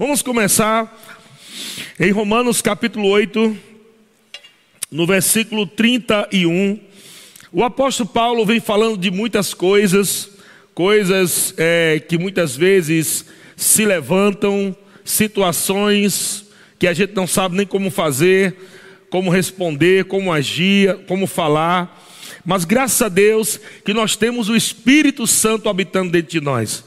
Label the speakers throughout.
Speaker 1: Vamos começar em Romanos capítulo 8, no versículo 31. O apóstolo Paulo vem falando de muitas coisas, coisas é, que muitas vezes se levantam, situações que a gente não sabe nem como fazer, como responder, como agir, como falar. Mas graças a Deus que nós temos o Espírito Santo habitando dentro de nós.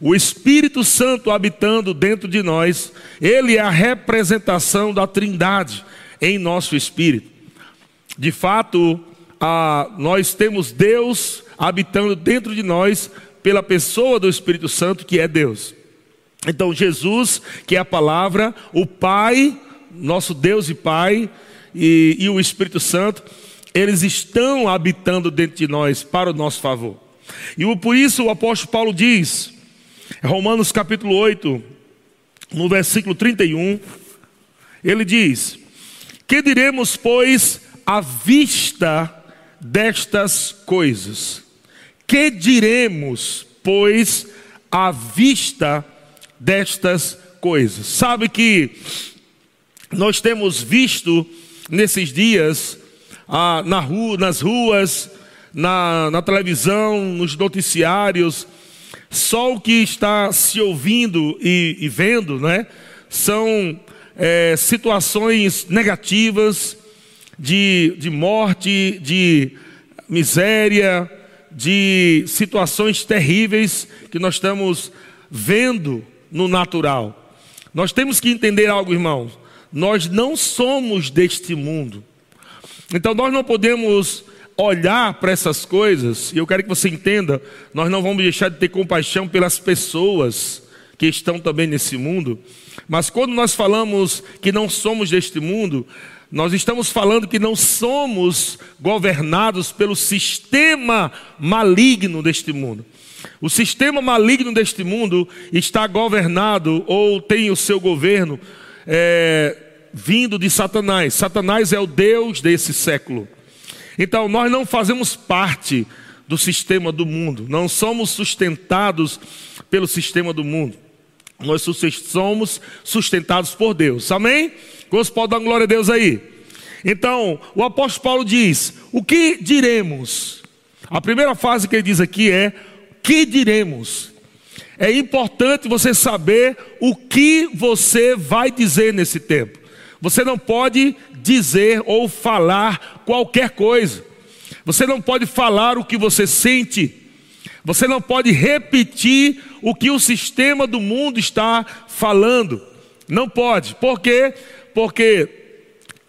Speaker 1: O Espírito Santo habitando dentro de nós, ele é a representação da Trindade em nosso espírito. De fato, a, nós temos Deus habitando dentro de nós pela pessoa do Espírito Santo, que é Deus. Então, Jesus, que é a palavra, o Pai, nosso Deus e Pai, e, e o Espírito Santo, eles estão habitando dentro de nós para o nosso favor. E por isso o apóstolo Paulo diz, Romanos capítulo 8, no versículo 31, ele diz: Que diremos, pois, à vista destas coisas? Que diremos, pois, à vista destas coisas? Sabe que nós temos visto nesses dias ah, na rua, nas ruas, na, na televisão, nos noticiários, só o que está se ouvindo e, e vendo, né, são é, situações negativas de, de morte, de miséria, de situações terríveis que nós estamos vendo no natural. Nós temos que entender algo, irmãos. Nós não somos deste mundo. Então nós não podemos olhar para essas coisas, e eu quero que você entenda, nós não vamos deixar de ter compaixão pelas pessoas que estão também nesse mundo, mas quando nós falamos que não somos deste mundo, nós estamos falando que não somos governados pelo sistema maligno deste mundo. O sistema maligno deste mundo está governado ou tem o seu governo é, vindo de Satanás. Satanás é o Deus desse século. Então, nós não fazemos parte do sistema do mundo, não somos sustentados pelo sistema do mundo. Nós somos sustentados por Deus. Amém? Quantos podem dar glória a Deus aí? Então, o apóstolo Paulo diz: O que diremos? A primeira frase que ele diz aqui é: Que diremos? É importante você saber o que você vai dizer nesse tempo. Você não pode dizer ou falar qualquer coisa. Você não pode falar o que você sente. Você não pode repetir o que o sistema do mundo está falando. Não pode. Por quê? Porque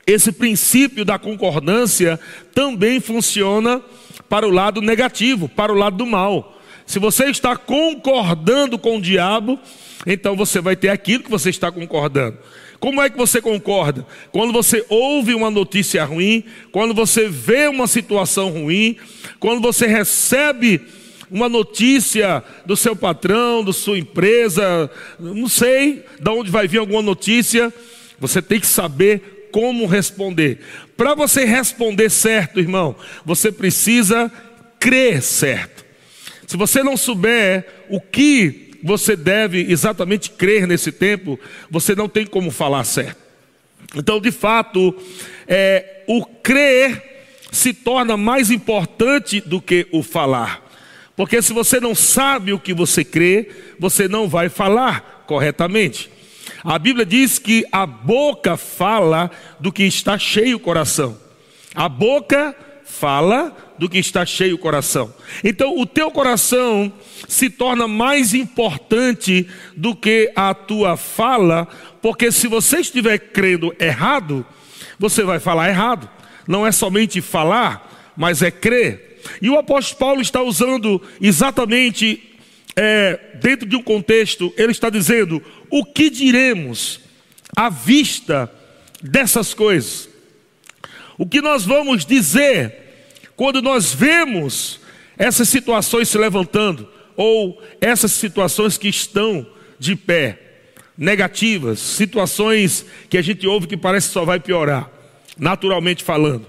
Speaker 1: esse princípio da concordância também funciona para o lado negativo, para o lado do mal. Se você está concordando com o diabo, então você vai ter aquilo que você está concordando. Como é que você concorda? Quando você ouve uma notícia ruim, quando você vê uma situação ruim, quando você recebe uma notícia do seu patrão, da sua empresa, não sei de onde vai vir alguma notícia, você tem que saber como responder. Para você responder certo, irmão, você precisa crer certo. Se você não souber o que você deve exatamente crer nesse tempo, você não tem como falar certo. Então, de fato, é, o crer se torna mais importante do que o falar. Porque se você não sabe o que você crê, você não vai falar corretamente. A Bíblia diz que a boca fala do que está cheio o coração. A boca fala do que está cheio o coração. Então, o teu coração se torna mais importante do que a tua fala, porque se você estiver crendo errado, você vai falar errado. Não é somente falar, mas é crer. E o apóstolo Paulo está usando exatamente é, dentro de um contexto, ele está dizendo: o que diremos à vista dessas coisas? O que nós vamos dizer quando nós vemos essas situações se levantando, ou essas situações que estão de pé, negativas, situações que a gente ouve que parece que só vai piorar, naturalmente falando.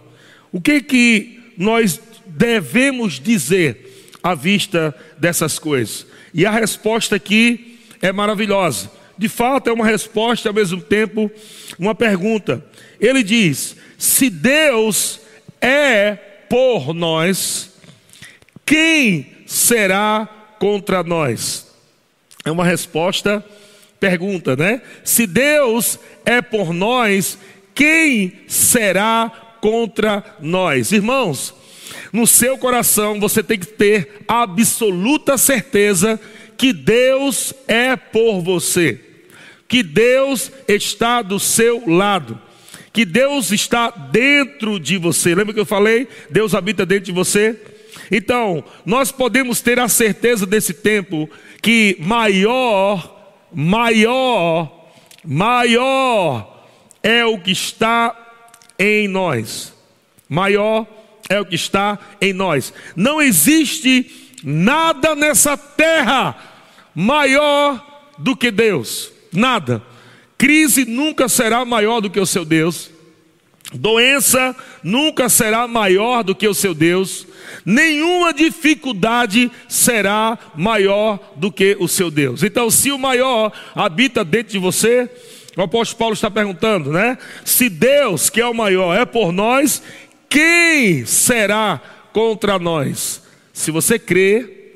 Speaker 1: O que que nós devemos dizer à vista dessas coisas? E a resposta aqui é maravilhosa. de fato é uma resposta ao mesmo tempo uma pergunta. Ele diz: se Deus é por nós, quem será contra nós? É uma resposta, pergunta, né? Se Deus é por nós, quem será contra nós? Irmãos, no seu coração você tem que ter absoluta certeza que Deus é por você, que Deus está do seu lado, que Deus está dentro de você. Lembra que eu falei? Deus habita dentro de você. Então, nós podemos ter a certeza desse tempo que maior, maior, maior é o que está em nós. Maior é o que está em nós. Não existe nada nessa terra maior do que Deus. Nada. Crise nunca será maior do que o seu Deus. Doença nunca será maior do que o seu Deus. Nenhuma dificuldade será maior do que o seu Deus. Então, se o maior habita dentro de você, o apóstolo Paulo está perguntando, né? Se Deus, que é o maior, é por nós, quem será contra nós? Se você crê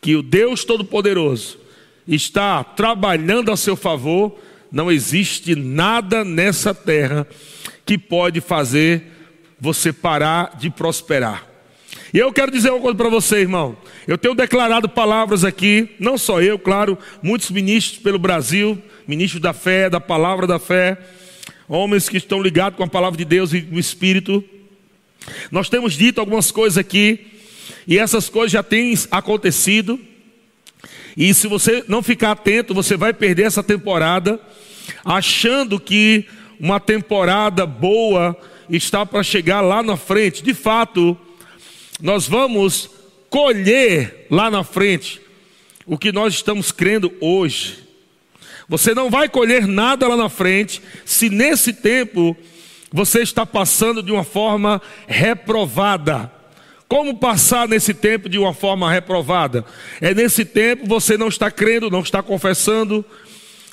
Speaker 1: que o Deus Todo-Poderoso está trabalhando a seu favor, não existe nada nessa terra que pode fazer você parar de prosperar. E eu quero dizer uma coisa para você, irmão. Eu tenho declarado palavras aqui, não só eu, claro, muitos ministros pelo Brasil, ministros da fé, da palavra da fé, homens que estão ligados com a palavra de Deus e o Espírito. Nós temos dito algumas coisas aqui, e essas coisas já têm acontecido. E se você não ficar atento, você vai perder essa temporada, achando que uma temporada boa está para chegar lá na frente. De fato, nós vamos colher lá na frente o que nós estamos crendo hoje. Você não vai colher nada lá na frente se nesse tempo você está passando de uma forma reprovada. Como passar nesse tempo de uma forma reprovada? É nesse tempo você não está crendo, não está confessando,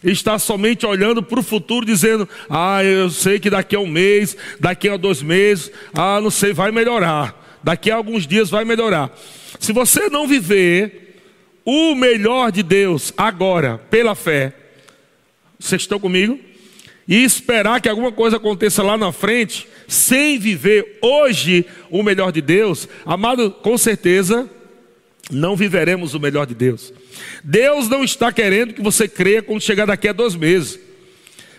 Speaker 1: está somente olhando para o futuro, dizendo: Ah, eu sei que daqui a um mês, daqui a dois meses, ah, não sei, vai melhorar daqui a alguns dias vai melhorar. Se você não viver o melhor de Deus agora, pela fé, vocês estão comigo? E esperar que alguma coisa aconteça lá na frente, sem viver hoje o melhor de Deus, amado, com certeza não viveremos o melhor de Deus. Deus não está querendo que você creia quando chegar daqui a dois meses.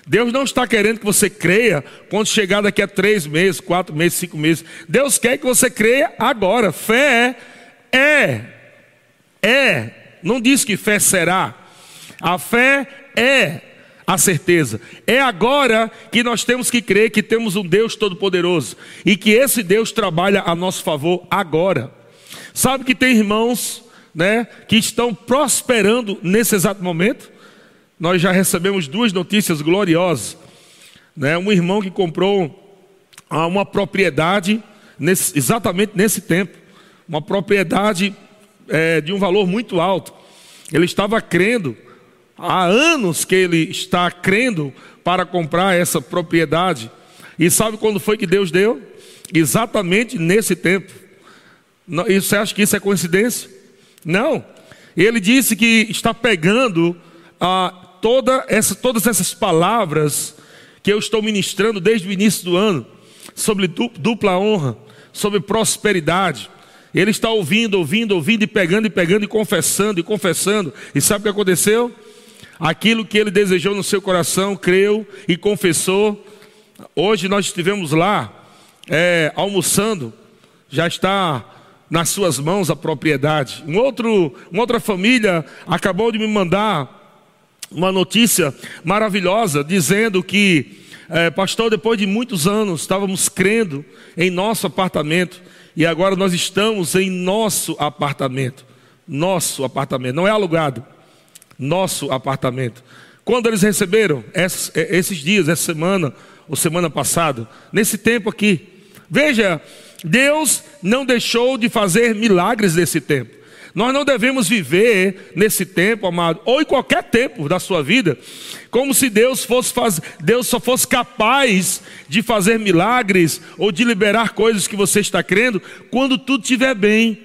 Speaker 1: Deus não está querendo que você creia quando chegar daqui a três meses, quatro meses, cinco meses. Deus quer que você creia agora. Fé é, é, não diz que fé será. A fé é a certeza. É agora que nós temos que crer que temos um Deus todo-poderoso e que esse Deus trabalha a nosso favor agora. Sabe que tem irmãos, né, que estão prosperando nesse exato momento? nós já recebemos duas notícias gloriosas. Né? Um irmão que comprou uma propriedade, nesse, exatamente nesse tempo, uma propriedade é, de um valor muito alto. Ele estava crendo, há anos que ele está crendo para comprar essa propriedade. E sabe quando foi que Deus deu? Exatamente nesse tempo. Você acha que isso é coincidência? Não. Ele disse que está pegando a toda essa, todas essas palavras que eu estou ministrando desde o início do ano, sobre dupla honra, sobre prosperidade. Ele está ouvindo, ouvindo, ouvindo e pegando e pegando e confessando e confessando. E sabe o que aconteceu? Aquilo que ele desejou no seu coração, creu e confessou. Hoje nós estivemos lá é, almoçando, já está nas suas mãos a propriedade. Um outro, uma outra família acabou de me mandar uma notícia maravilhosa dizendo que, é, pastor, depois de muitos anos estávamos crendo em nosso apartamento e agora nós estamos em nosso apartamento. Nosso apartamento, não é alugado, nosso apartamento. Quando eles receberam é, esses dias, essa semana ou semana passada, nesse tempo aqui, veja, Deus não deixou de fazer milagres nesse tempo. Nós não devemos viver nesse tempo, amado, ou em qualquer tempo da sua vida, como se Deus fosse faz... Deus só fosse capaz de fazer milagres ou de liberar coisas que você está crendo quando tudo estiver bem.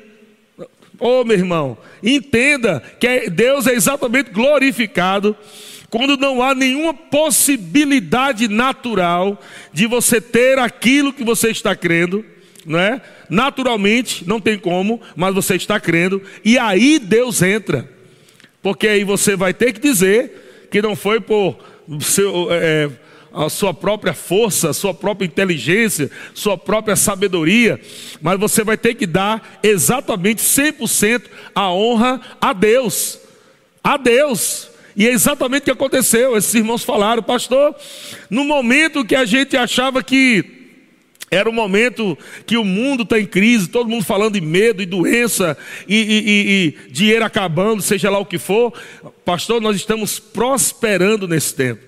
Speaker 1: Ô oh, meu irmão, entenda que é, Deus é exatamente glorificado quando não há nenhuma possibilidade natural de você ter aquilo que você está crendo, não é? Naturalmente, não tem como, mas você está crendo, e aí Deus entra, porque aí você vai ter que dizer que não foi por seu, é, a sua própria força, sua própria inteligência, sua própria sabedoria, mas você vai ter que dar exatamente 100% a honra a Deus. A Deus. E é exatamente o que aconteceu. Esses irmãos falaram, pastor, no momento que a gente achava que era o momento que o mundo está em crise, todo mundo falando de medo e doença e, e, e, e dinheiro acabando, seja lá o que for. Pastor, nós estamos prosperando nesse tempo.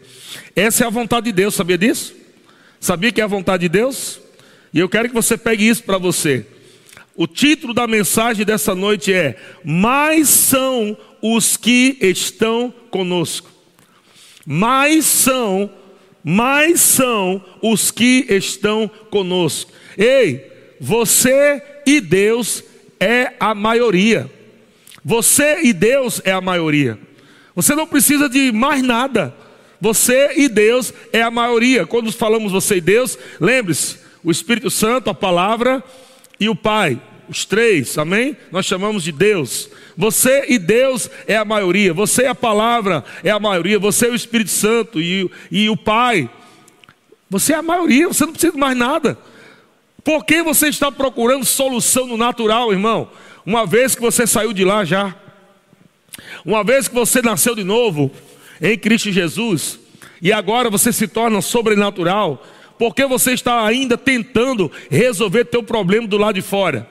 Speaker 1: Essa é a vontade de Deus, sabia disso? Sabia que é a vontade de Deus? E eu quero que você pegue isso para você. O título da mensagem dessa noite é: Mais são os que estão conosco. Mais são, mais são os que estão conosco. Ei, você e Deus é a maioria. Você e Deus é a maioria. Você não precisa de mais nada. Você e Deus é a maioria. Quando falamos você e Deus, lembre-se: o Espírito Santo, a palavra e o Pai, os três, amém? Nós chamamos de Deus. Você e Deus é a maioria. Você e a palavra é a maioria. Você é o Espírito Santo e, e o Pai. Você é a maioria. Você não precisa de mais nada. Por que você está procurando solução no natural, irmão? Uma vez que você saiu de lá já, uma vez que você nasceu de novo, em Cristo Jesus, e agora você se torna sobrenatural, porque você está ainda tentando resolver teu problema do lado de fora?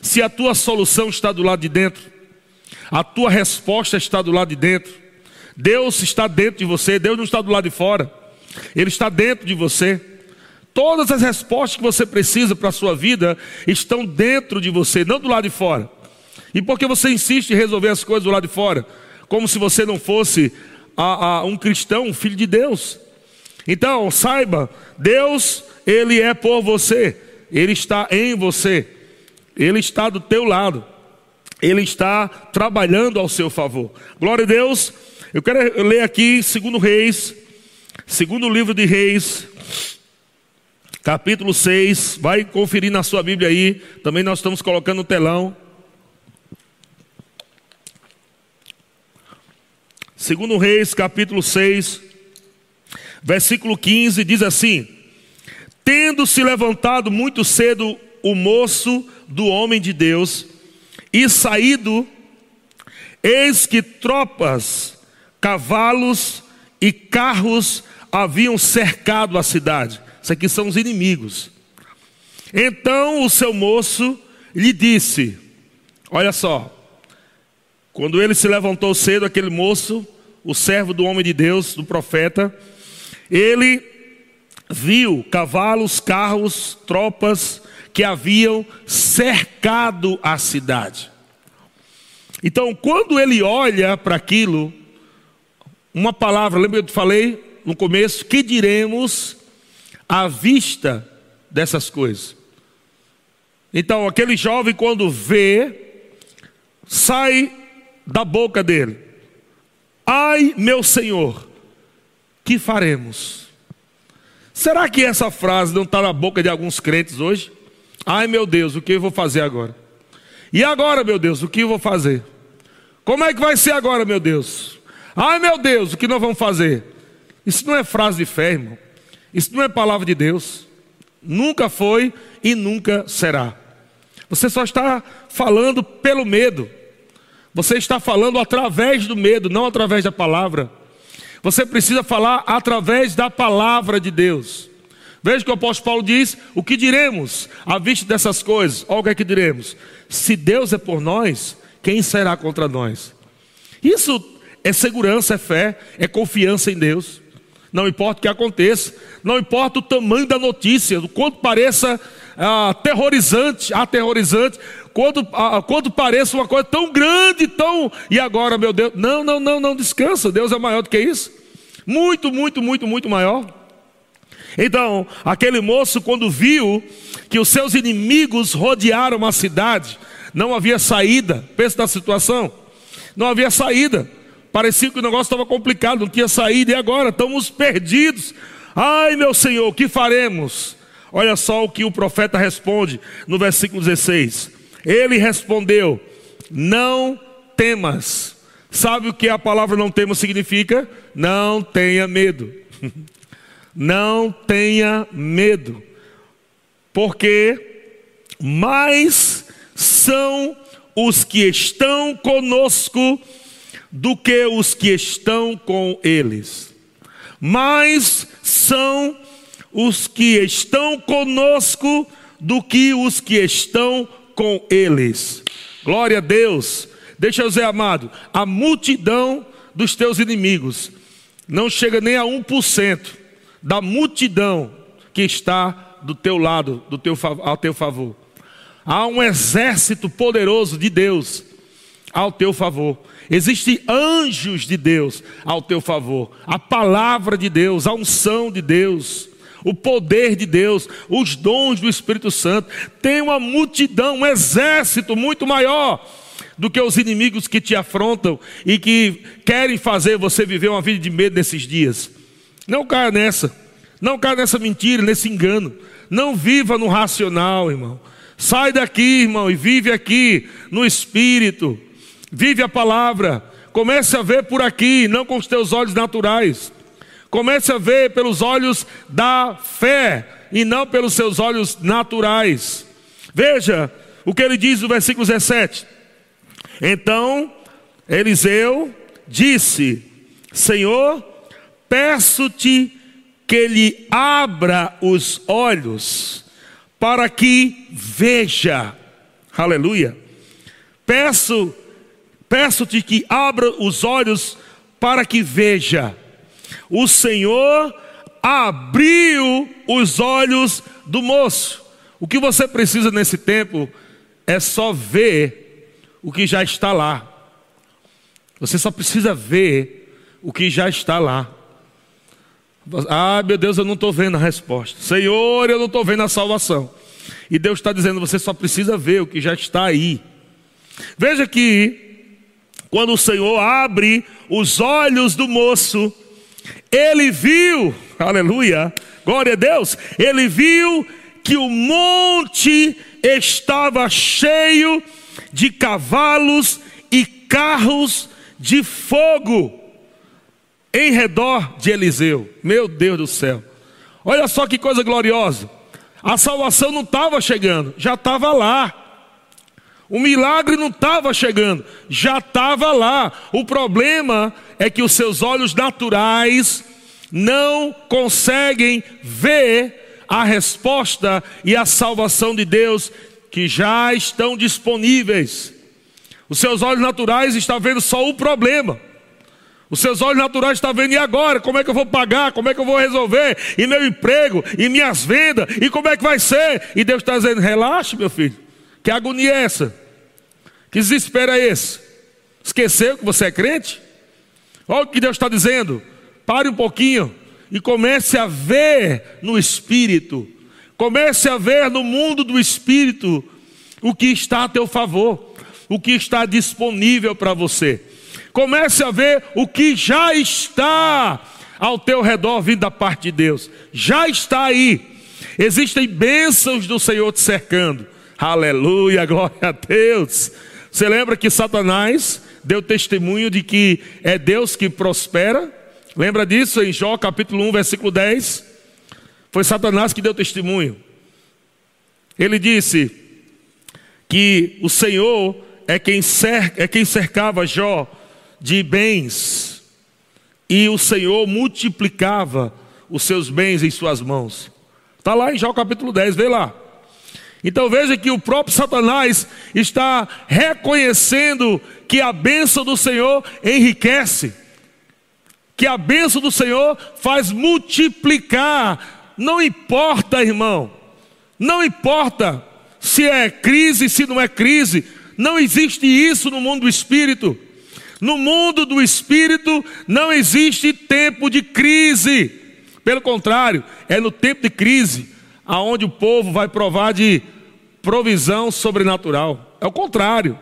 Speaker 1: Se a tua solução está do lado de dentro, a tua resposta está do lado de dentro. Deus está dentro de você, Deus não está do lado de fora. Ele está dentro de você. Todas as respostas que você precisa para a sua vida estão dentro de você, não do lado de fora. E por que você insiste em resolver as coisas do lado de fora? Como se você não fosse a, a um cristão, um filho de Deus. Então, saiba, Deus, Ele é por você, Ele está em você, Ele está do teu lado, Ele está trabalhando ao seu favor. Glória a Deus. Eu quero ler aqui, segundo Reis, segundo livro de Reis, capítulo 6, vai conferir na sua Bíblia aí, também nós estamos colocando no telão. Segundo Reis, capítulo 6, versículo 15, diz assim: Tendo se levantado muito cedo o moço do homem de Deus e saído, eis que tropas, cavalos e carros haviam cercado a cidade. Isso aqui são os inimigos. Então o seu moço lhe disse: Olha só, quando ele se levantou cedo, aquele moço, o servo do homem de Deus, do profeta, ele viu cavalos, carros, tropas que haviam cercado a cidade. Então, quando ele olha para aquilo, uma palavra, lembra que eu falei no começo? Que diremos à vista dessas coisas? Então, aquele jovem, quando vê, sai da boca dele: Ai, meu Senhor, que faremos? Será que essa frase não está na boca de alguns crentes hoje? Ai, meu Deus, o que eu vou fazer agora? E agora, meu Deus, o que eu vou fazer? Como é que vai ser agora, meu Deus? Ai, meu Deus, o que nós vamos fazer? Isso não é frase de fé, irmão. Isso não é palavra de Deus. Nunca foi e nunca será. Você só está falando pelo medo. Você está falando através do medo, não através da palavra. Você precisa falar através da palavra de Deus. Veja que o apóstolo Paulo diz: o que diremos à vista dessas coisas? Olha o que é que diremos: se Deus é por nós, quem será contra nós? Isso é segurança, é fé, é confiança em Deus. Não importa o que aconteça, não importa o tamanho da notícia, o quanto pareça aterrorizante, aterrorizante, quando, ah, quando parece uma coisa tão grande, tão. E agora, meu Deus, não, não, não, não, descansa, Deus é maior do que isso. Muito, muito, muito, muito maior. Então, aquele moço, quando viu que os seus inimigos rodearam a cidade, não havia saída, pensa na situação, não havia saída, parecia que o negócio estava complicado, não tinha saída, e agora estamos perdidos. Ai, meu Senhor, o que faremos? Olha só o que o profeta responde no versículo 16. Ele respondeu: Não temas. Sabe o que a palavra não temas significa? Não tenha medo. não tenha medo. Porque mais são os que estão conosco do que os que estão com eles. Mais são os que estão conosco do que os que estão com eles. Glória a Deus. Deixa eu dizer, amado, a multidão dos teus inimigos não chega nem a 1% da multidão que está do teu lado, do teu, ao teu favor. Há um exército poderoso de Deus ao teu favor. Existem anjos de Deus ao teu favor. A palavra de Deus, a unção de Deus, o poder de Deus, os dons do Espírito Santo. Tem uma multidão, um exército muito maior do que os inimigos que te afrontam e que querem fazer você viver uma vida de medo nesses dias. Não caia nessa. Não caia nessa mentira, nesse engano. Não viva no racional, irmão. Sai daqui, irmão, e vive aqui no espírito. Vive a palavra. Comece a ver por aqui, não com os teus olhos naturais. Comece a ver pelos olhos da fé e não pelos seus olhos naturais. Veja o que ele diz no versículo 17. Então Eliseu disse: Senhor, peço-te que lhe abra os olhos para que veja. Aleluia. Peço, peço-te que abra os olhos para que veja. O Senhor abriu os olhos do moço. O que você precisa nesse tempo é só ver o que já está lá. Você só precisa ver o que já está lá. Ah, meu Deus, eu não estou vendo a resposta. Senhor, eu não estou vendo a salvação. E Deus está dizendo: você só precisa ver o que já está aí. Veja que, quando o Senhor abre os olhos do moço, ele viu, aleluia, glória a Deus, ele viu que o monte estava cheio de cavalos e carros de fogo em redor de Eliseu. Meu Deus do céu. Olha só que coisa gloriosa. A salvação não estava chegando, já estava lá. O milagre não estava chegando, já estava lá. O problema é que os seus olhos naturais não conseguem ver a resposta e a salvação de Deus que já estão disponíveis. Os seus olhos naturais estão vendo só o problema. Os seus olhos naturais estão vendo, e agora? Como é que eu vou pagar? Como é que eu vou resolver? E meu emprego? E minhas vendas? E como é que vai ser? E Deus está dizendo: relaxe, meu filho. Que agonia é essa? Que desespero é esse? Esqueceu que você é crente? Olha o que Deus está dizendo. Pare um pouquinho e comece a ver no Espírito. Comece a ver no mundo do Espírito o que está a teu favor, o que está disponível para você. Comece a ver o que já está ao teu redor vindo da parte de Deus. Já está aí. Existem bênçãos do Senhor te cercando. Aleluia, glória a Deus. Você lembra que Satanás deu testemunho de que é Deus que prospera? Lembra disso em Jó capítulo 1, versículo 10? Foi Satanás que deu testemunho. Ele disse que o Senhor é quem, é quem cercava Jó de bens, e o Senhor multiplicava os seus bens em suas mãos. Está lá em Jó capítulo 10, vê lá. Então veja que o próprio Satanás está reconhecendo que a bênção do Senhor enriquece, que a bênção do Senhor faz multiplicar. Não importa, irmão, Não importa se é crise, se não é crise, não existe isso no mundo do espírito. No mundo do espírito não existe tempo de crise. Pelo contrário, é no tempo de crise aonde o povo vai provar de provisão sobrenatural. É o contrário.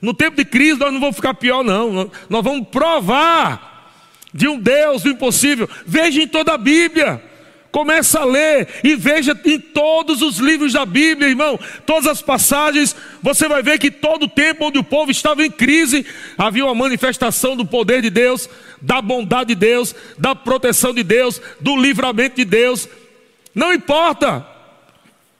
Speaker 1: No tempo de crise nós não vamos ficar pior não. Nós vamos provar de um Deus do impossível. Veja em toda a Bíblia. Começa a ler e veja em todos os livros da Bíblia, irmão, todas as passagens, você vai ver que todo o tempo onde o povo estava em crise, havia uma manifestação do poder de Deus, da bondade de Deus, da proteção de Deus, do livramento de Deus. Não importa.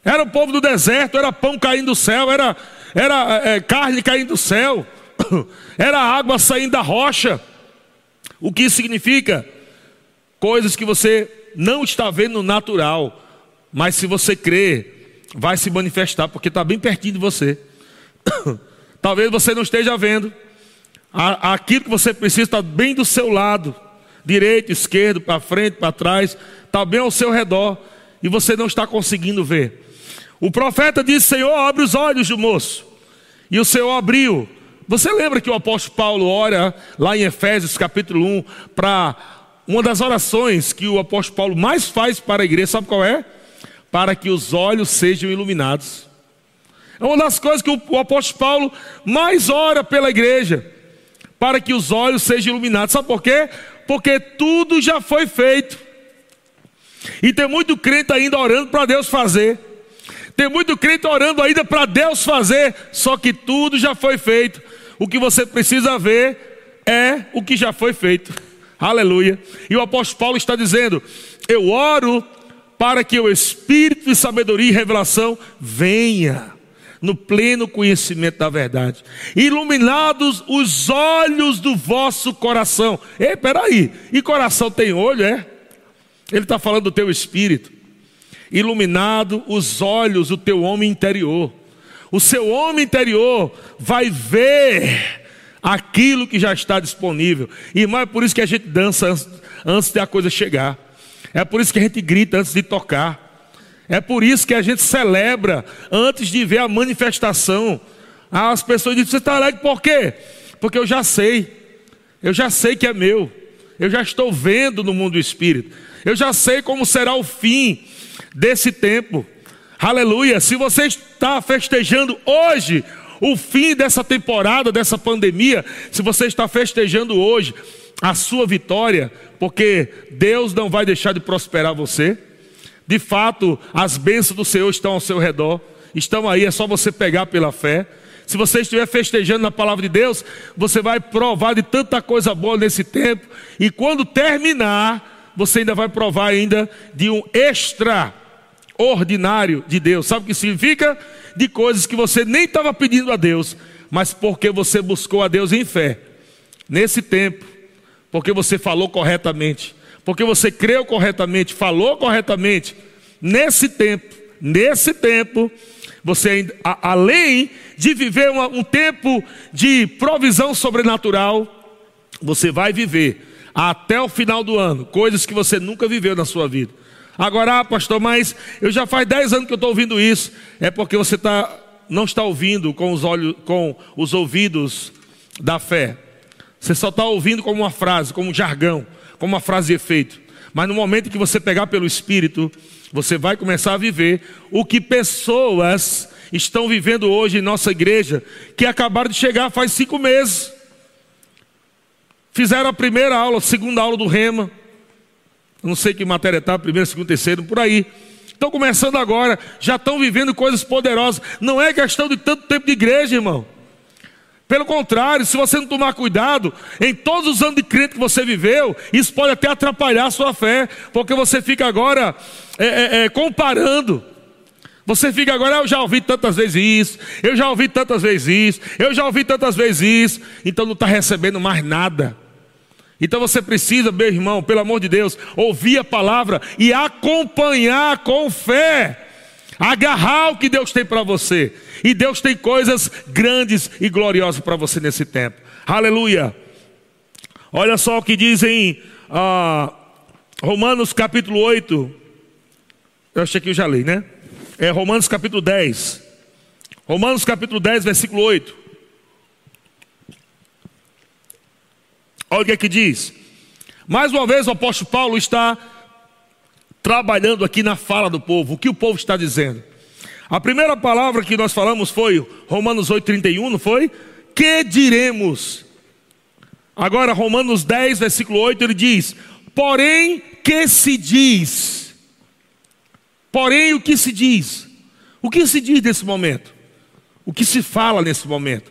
Speaker 1: Era o povo do deserto, era pão caindo do céu, era, era é, carne caindo do céu, era água saindo da rocha. O que isso significa? Coisas que você não está vendo natural, mas se você crer, vai se manifestar, porque está bem pertinho de você. Talvez você não esteja vendo. Aquilo que você precisa está bem do seu lado, direito, esquerdo, para frente, para trás, está bem ao seu redor, e você não está conseguindo ver. O profeta disse: Senhor, abre os olhos do moço. E o Senhor abriu. Você lembra que o apóstolo Paulo ora lá em Efésios capítulo 1 para uma das orações que o apóstolo Paulo mais faz para a igreja, sabe qual é? Para que os olhos sejam iluminados. É uma das coisas que o apóstolo Paulo mais ora pela igreja, para que os olhos sejam iluminados. Sabe por quê? Porque tudo já foi feito. E tem muito crente ainda orando para Deus fazer. Tem muito crente orando ainda para Deus fazer, só que tudo já foi feito. O que você precisa ver é o que já foi feito. Aleluia. E o apóstolo Paulo está dizendo: Eu oro para que o espírito de sabedoria e revelação venha no pleno conhecimento da verdade, iluminados os olhos do vosso coração. Ei, peraí, e coração tem olho, é? Ele está falando do teu espírito. Iluminado os olhos do teu homem interior. O seu homem interior vai ver aquilo que já está disponível. Irmão, é por isso que a gente dança antes, antes da coisa chegar. É por isso que a gente grita antes de tocar. É por isso que a gente celebra antes de ver a manifestação. Ah, as pessoas dizem: Você está alegre por quê? Porque eu já sei. Eu já sei que é meu. Eu já estou vendo no mundo do espírito. Eu já sei como será o fim desse tempo. Aleluia. Se você está festejando hoje o fim dessa temporada, dessa pandemia, se você está festejando hoje a sua vitória, porque Deus não vai deixar de prosperar você. De fato, as bênçãos do Senhor estão ao seu redor, estão aí, é só você pegar pela fé. Se você estiver festejando na palavra de Deus, você vai provar de tanta coisa boa nesse tempo, e quando terminar, você ainda vai provar ainda de um extra ordinário de Deus. Sabe o que significa? De coisas que você nem estava pedindo a Deus, mas porque você buscou a Deus em fé. Nesse tempo, porque você falou corretamente, porque você creu corretamente, falou corretamente. Nesse tempo, nesse tempo, você além de viver um tempo de provisão sobrenatural, você vai viver até o final do ano coisas que você nunca viveu na sua vida. Agora, ah, pastor, mas eu já faz 10 anos que eu estou ouvindo isso. É porque você tá, não está ouvindo com os olhos, com os ouvidos da fé. Você só está ouvindo como uma frase, como um jargão, como uma frase de efeito. Mas no momento que você pegar pelo Espírito, você vai começar a viver o que pessoas estão vivendo hoje em nossa igreja, que acabaram de chegar faz cinco meses. Fizeram a primeira aula, a segunda aula do Rema não sei que matéria está, primeiro, segundo, terceiro, por aí. Estão começando agora, já estão vivendo coisas poderosas. Não é questão de tanto tempo de igreja, irmão. Pelo contrário, se você não tomar cuidado, em todos os anos de crente que você viveu, isso pode até atrapalhar a sua fé, porque você fica agora é, é, é, comparando. Você fica agora, eu já ouvi tantas vezes isso, eu já ouvi tantas vezes isso, eu já ouvi tantas vezes isso, então não está recebendo mais nada. Então você precisa, meu irmão, pelo amor de Deus, ouvir a palavra e acompanhar com fé. Agarrar o que Deus tem para você. E Deus tem coisas grandes e gloriosas para você nesse tempo. Aleluia. Olha só o que diz em ah, Romanos capítulo 8. Eu achei que eu já li, né? é Romanos capítulo 10. Romanos capítulo 10, versículo 8. Olha o que é que diz. Mais uma vez o apóstolo Paulo está trabalhando aqui na fala do povo. O que o povo está dizendo? A primeira palavra que nós falamos foi Romanos 8,31, não foi? Que diremos? Agora, Romanos 10, versículo 8, ele diz: Porém, que se diz? Porém, o que se diz? O que se diz nesse momento? O que se fala nesse momento?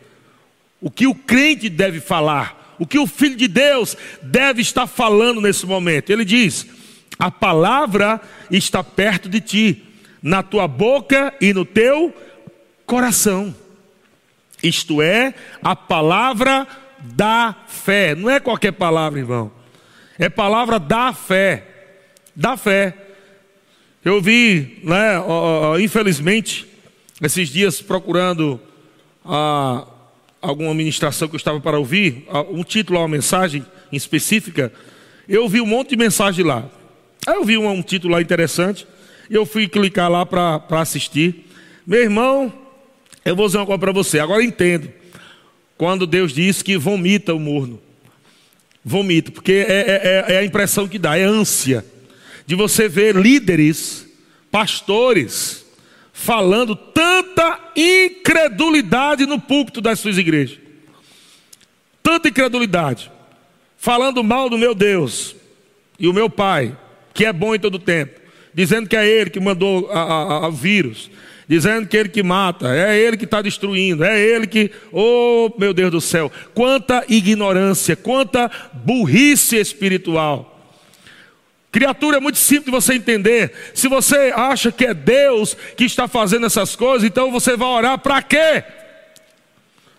Speaker 1: O que o crente deve falar? O que o filho de Deus deve estar falando nesse momento? Ele diz: A palavra está perto de ti na tua boca e no teu coração. Isto é, a palavra da fé. Não é qualquer palavra, irmão. É palavra da fé. Da fé. Eu vi, né, infelizmente, esses dias procurando a, alguma ministração que eu estava para ouvir, um título, uma mensagem específica, eu vi um monte de mensagem lá. Aí eu vi um, um título lá interessante. Eu fui clicar lá para assistir. Meu irmão, eu vou dizer uma coisa para você. Agora entendo. Quando Deus diz que vomita o morno. Vomita, porque é, é, é, é a impressão que dá, é ânsia. De você ver líderes, pastores, falando tanta incredulidade no púlpito das suas igrejas. Tanta incredulidade. Falando mal do meu Deus e o meu Pai, que é bom em todo tempo dizendo que é ele que mandou o vírus, dizendo que é ele que mata, é ele que está destruindo, é ele que, oh meu Deus do céu, quanta ignorância, quanta burrice espiritual. Criatura é muito simples de você entender. Se você acha que é Deus que está fazendo essas coisas, então você vai orar para quê?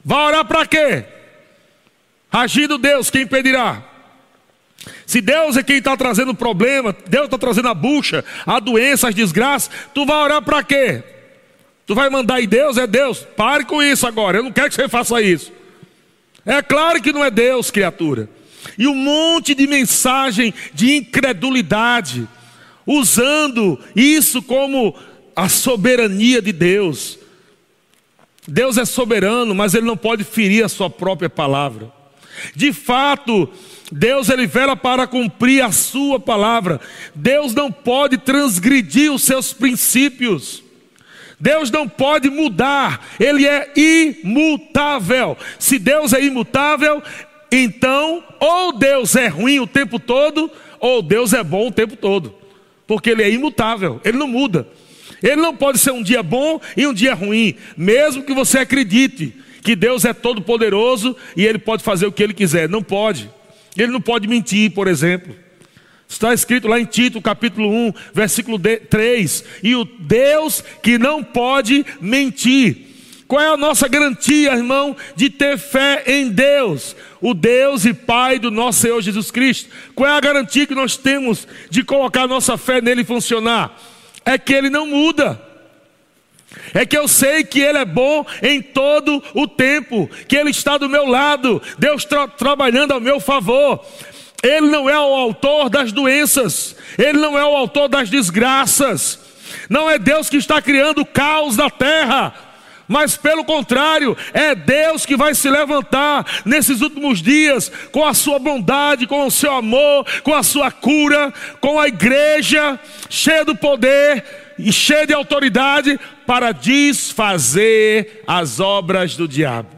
Speaker 1: Vai orar para quê? Agindo Deus, quem impedirá? Se Deus é quem está trazendo o problema, Deus está trazendo a bucha, a doença, as desgraças, tu vai orar para quê? Tu vai mandar em Deus? É Deus. Pare com isso agora. Eu não quero que você faça isso. É claro que não é Deus, criatura. E um monte de mensagem de incredulidade, usando isso como a soberania de Deus. Deus é soberano, mas ele não pode ferir a sua própria palavra. De fato, Deus ele vela para cumprir a sua palavra. Deus não pode transgredir os seus princípios. Deus não pode mudar, ele é imutável. Se Deus é imutável, então ou Deus é ruim o tempo todo, ou Deus é bom o tempo todo. Porque ele é imutável, ele não muda. Ele não pode ser um dia bom e um dia ruim, mesmo que você acredite que Deus é todo poderoso e ele pode fazer o que ele quiser. Não pode. Ele não pode mentir, por exemplo. Está escrito lá em Tito, capítulo 1, versículo 3. E o Deus que não pode mentir. Qual é a nossa garantia, irmão, de ter fé em Deus, o Deus e Pai do nosso Senhor Jesus Cristo? Qual é a garantia que nós temos de colocar nossa fé nele funcionar? É que ele não muda. É que eu sei que Ele é bom em todo o tempo, que Ele está do meu lado, Deus tra trabalhando ao meu favor. Ele não é o autor das doenças, Ele não é o autor das desgraças, não é Deus que está criando o caos da terra, mas pelo contrário, é Deus que vai se levantar nesses últimos dias com a sua bondade, com o seu amor, com a sua cura, com a igreja cheia do poder e cheia de autoridade para desfazer as obras do diabo.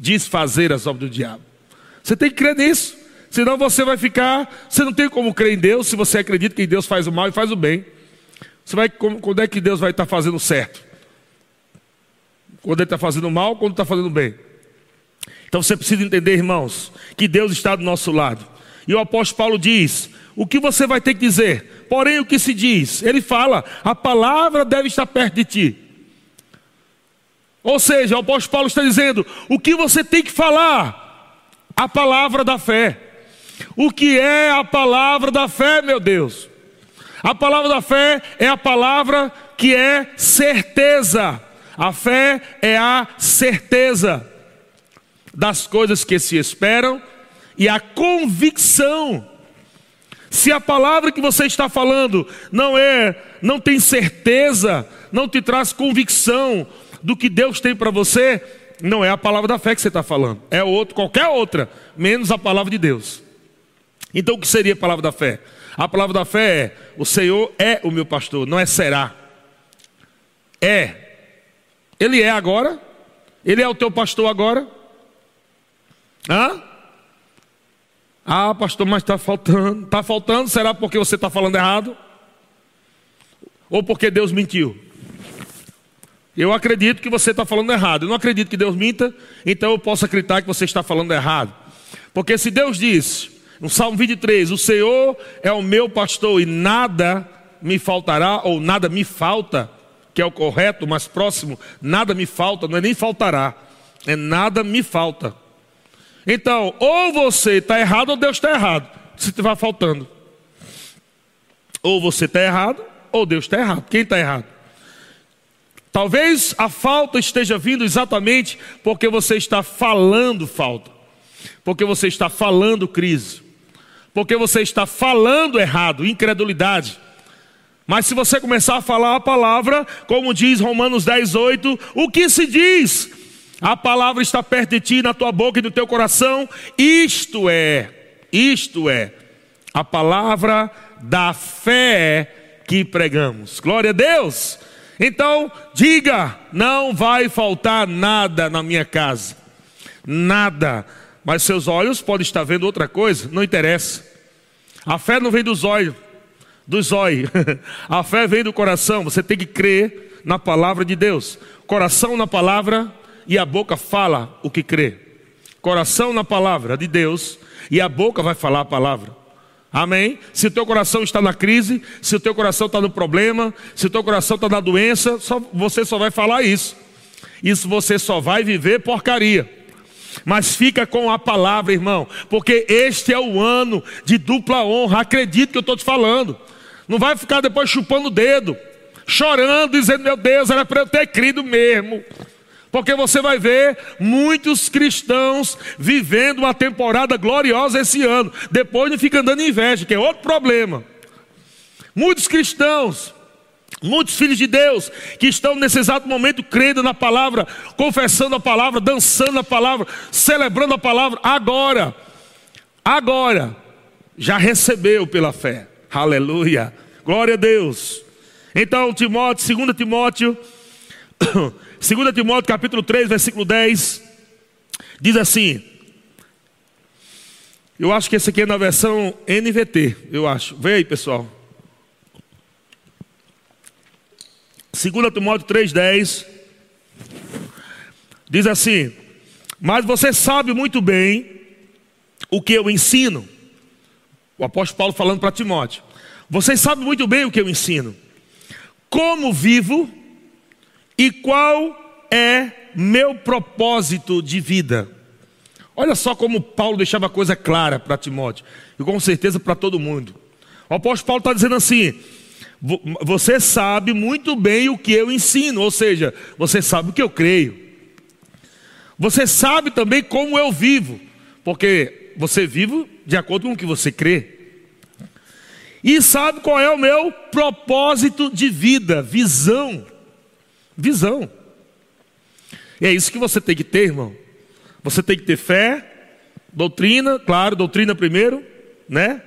Speaker 1: Desfazer as obras do diabo. Você tem que crer nisso. Senão você vai ficar. Você não tem como crer em Deus se você acredita que Deus faz o mal e faz o bem. Você vai, quando é que Deus vai estar fazendo certo? Quando ele está fazendo mal quando está fazendo bem? Então você precisa entender, irmãos, que Deus está do nosso lado. E o apóstolo Paulo diz: o que você vai ter que dizer? Porém, o que se diz? Ele fala: a palavra deve estar perto de ti. Ou seja, o apóstolo Paulo está dizendo: o que você tem que falar? A palavra da fé. O que é a palavra da fé, meu Deus? A palavra da fé é a palavra que é certeza. A fé é a certeza das coisas que se esperam e a convicção Se a palavra que você está falando não é, não tem certeza, não te traz convicção do que Deus tem para você, não é a palavra da fé que você está falando, é outro, qualquer outra, menos a palavra de Deus. Então o que seria a palavra da fé? A palavra da fé é: o Senhor é o meu pastor, não é será. É. Ele é agora? Ele é o teu pastor agora? Hã? Ah, pastor, mas está faltando. Está faltando? Será porque você está falando errado? Ou porque Deus mentiu? Eu acredito que você está falando errado. Eu não acredito que Deus minta, então eu posso acreditar que você está falando errado. Porque se Deus diz, no Salmo 23, o Senhor é o meu pastor e nada me faltará, ou nada me falta, que é o correto, mais próximo, nada me falta, não é nem faltará, é nada me falta. Então, ou você está errado ou Deus está errado, se estiver faltando. Ou você está errado ou Deus está errado. Quem está errado? Talvez a falta esteja vindo exatamente porque você está falando falta, porque você está falando crise, porque você está falando errado, incredulidade. Mas se você começar a falar a palavra, como diz Romanos 10, 8, o que se diz? A palavra está perto de ti, na tua boca e no teu coração. Isto é, isto é, a palavra da fé que pregamos. Glória a Deus. Então, diga: não vai faltar nada na minha casa. Nada. Mas seus olhos podem estar vendo outra coisa, não interessa. A fé não vem dos olhos, dos olhos. A fé vem do coração. Você tem que crer na palavra de Deus. Coração na palavra e a boca fala o que crê. Coração na palavra de Deus e a boca vai falar a palavra. Amém? Se o teu coração está na crise, se o teu coração está no problema, se o teu coração está na doença, só, você só vai falar isso. Isso você só vai viver porcaria. Mas fica com a palavra, irmão, porque este é o ano de dupla honra. Acredite que eu estou te falando. Não vai ficar depois chupando o dedo, chorando, dizendo: Meu Deus, era para eu ter crido mesmo. Porque você vai ver muitos cristãos vivendo uma temporada gloriosa esse ano. Depois não fica andando inveja, que é outro problema. Muitos cristãos, muitos filhos de Deus, que estão nesse exato momento crendo na palavra, confessando a palavra, dançando a palavra, celebrando a palavra, agora, agora, já recebeu pela fé. Aleluia. Glória a Deus. Então, Timóteo, 2 Timóteo 2 Timóteo capítulo 3, versículo 10, diz assim. Eu acho que esse aqui é na versão NVT, eu acho. Vem aí, pessoal. 2 Timóteo 3,10 diz assim: Mas você sabe muito bem o que eu ensino. O apóstolo Paulo falando para Timóteo: Você sabe muito bem o que eu ensino. Como vivo e qual é meu propósito de vida? Olha só como Paulo deixava a coisa clara para Timóteo, e com certeza para todo mundo. O apóstolo Paulo está dizendo assim: você sabe muito bem o que eu ensino, ou seja, você sabe o que eu creio. Você sabe também como eu vivo, porque você vive de acordo com o que você crê. E sabe qual é o meu propósito de vida, visão. Visão. E é isso que você tem que ter, irmão. Você tem que ter fé, doutrina, claro, doutrina primeiro, né?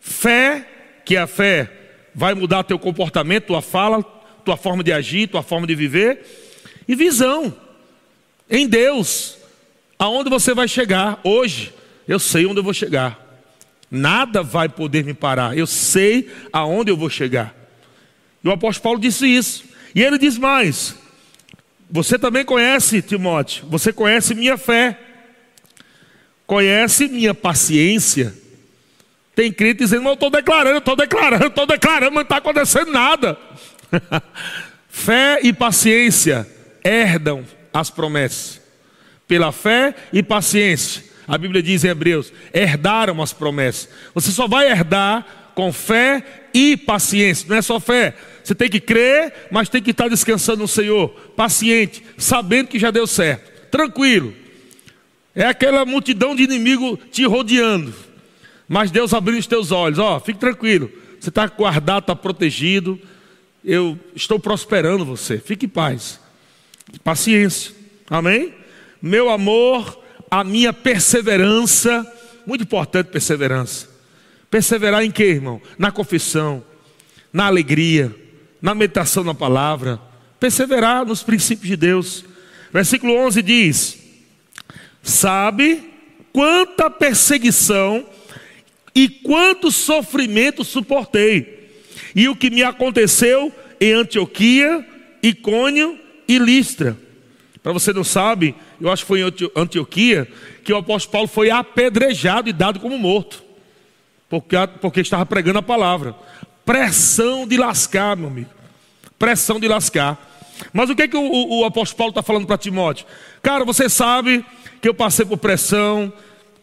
Speaker 1: Fé, que a fé vai mudar teu comportamento, tua fala, tua forma de agir, tua forma de viver, e visão em Deus. Aonde você vai chegar hoje? Eu sei onde eu vou chegar. Nada vai poder me parar. Eu sei aonde eu vou chegar. E o apóstolo Paulo disse isso. E ele diz mais: Você também conhece, Timóteo, você conhece minha fé, conhece minha paciência. Tem crente dizendo, eu estou declarando, estou declarando, estou declarando, mas não está acontecendo nada. fé e paciência herdam as promessas. Pela fé e paciência, a Bíblia diz em Hebreus, herdaram as promessas. Você só vai herdar com fé e paciência, não é só fé, você tem que crer, mas tem que estar descansando no Senhor, paciente, sabendo que já deu certo, tranquilo. É aquela multidão de inimigo te rodeando. Mas Deus abriu os teus olhos, ó, fique tranquilo. Você está guardado, está protegido. Eu estou prosperando você. Fique em paz. Paciência. Amém? Meu amor, a minha perseverança. Muito importante perseverança. Perseverar em quê, irmão? Na confissão, na alegria, na meditação na palavra. Perseverar nos princípios de Deus. Versículo 11 diz: Sabe quanta perseguição e quanto sofrimento suportei, e o que me aconteceu em Antioquia, Icônio e Listra. Para você não sabe, eu acho que foi em Antioquia que o apóstolo Paulo foi apedrejado e dado como morto, porque, porque estava pregando a palavra. Pressão de lascar, meu amigo. Pressão de lascar. Mas o que, é que o, o, o apóstolo Paulo está falando para Timóteo? Cara, você sabe que eu passei por pressão,